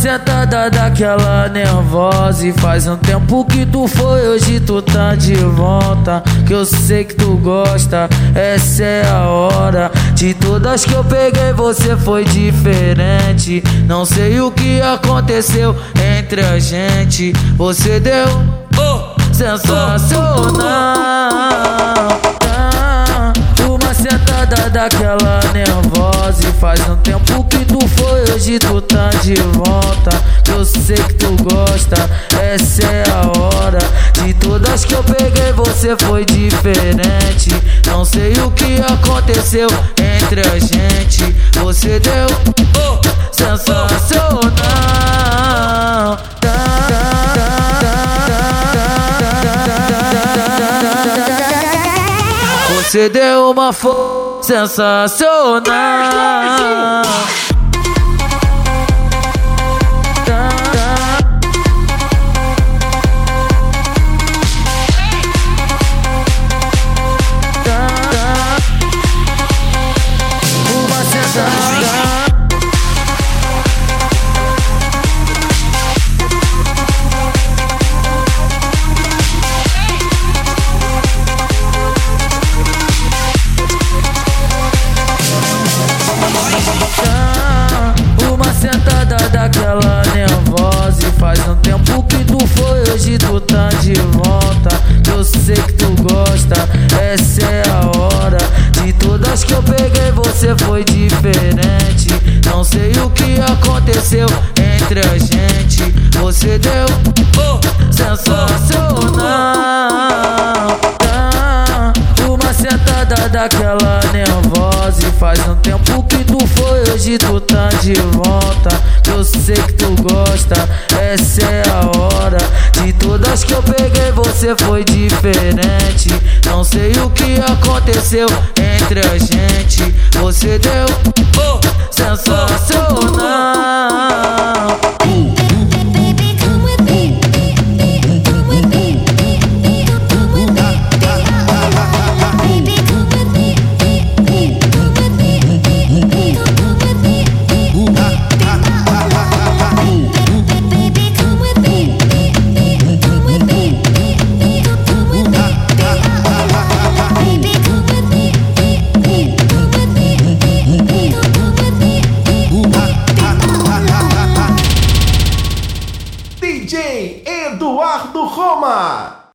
sentada daquela nervosa E faz um tempo que tu foi, hoje tu tá de volta. Que eu sei que tu gosta, essa é a hora. De todas que eu peguei você foi diferente. Não sei o que aconteceu entre a gente. Você deu oh, sensacional daquela nervosa E faz um tempo que tu foi, hoje tu tá de volta. Eu sei que tu gosta, essa é a hora. De todas que eu peguei você foi diferente. Não sei o que aconteceu entre a gente. Você deu sensacional. Você deu uma força sensacional. Daquela nervosa E faz um tempo que tu foi, hoje tu tá de volta. Eu sei que tu gosta, essa é a hora. De todas que eu peguei você foi diferente. Não sei o que aconteceu entre a gente. Você deu oh, sensacional tempo que tu foi, hoje tu tá de volta. Eu sei que tu gosta, essa é a hora. De todas que eu peguei você foi diferente. Não sei o que aconteceu entre a gente. Você deu oh, sensacional DJ Eduardo Roma.